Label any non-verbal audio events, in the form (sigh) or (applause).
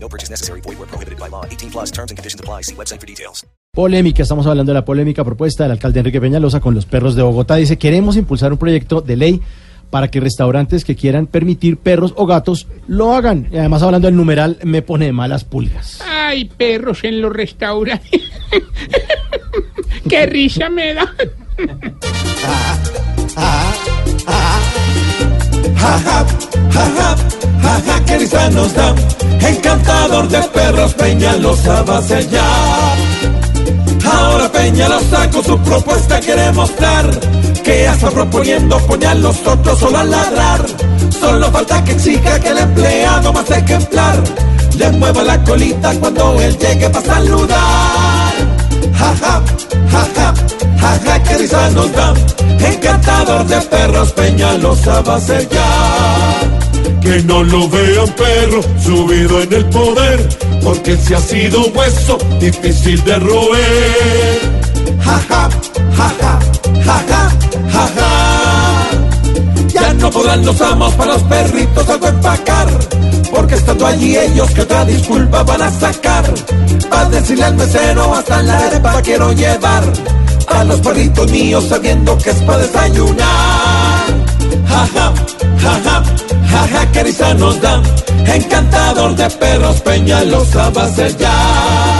No purchase necessary. Void where prohibited by law. 18 plus terms and conditions apply. See website for details. Polémica, estamos hablando de la polémica propuesta del alcalde Enrique Peñalosa con los perros de Bogotá. Dice, queremos impulsar un proyecto de ley para que restaurantes que quieran permitir perros o gatos lo hagan. Y además hablando del numeral, me pone de malas pulgas. Hay perros en los restaurantes. (laughs) Qué risa me da. Jaja, nos da. Encantador de perros, Peñalosa va a ser ya. Ahora Peñalosa con su propuesta quiere mostrar que ya proponiendo poner los otros solo a ladrar. Solo falta que exija que el empleado más ejemplar le mueva la colita cuando él llegue para saludar. Jaja, jaja, jaja, qué risa nos da. Encantador de perros, Peñalosa va a ser ya. Que no lo vean perro subido en el poder, porque si ha sido hueso difícil de roer. Jaja, jaja, jaja, jaja. Ya no podrán los amos para los perritos algo empacar, porque estando allí ellos que otra disculpa van a sacar. Para decirle al mesero hasta la arepa quiero llevar a los perritos míos sabiendo que es para desayunar. Jaja, jaja, qué risa nos da. Encantador de perros, Peñalosa va a ya.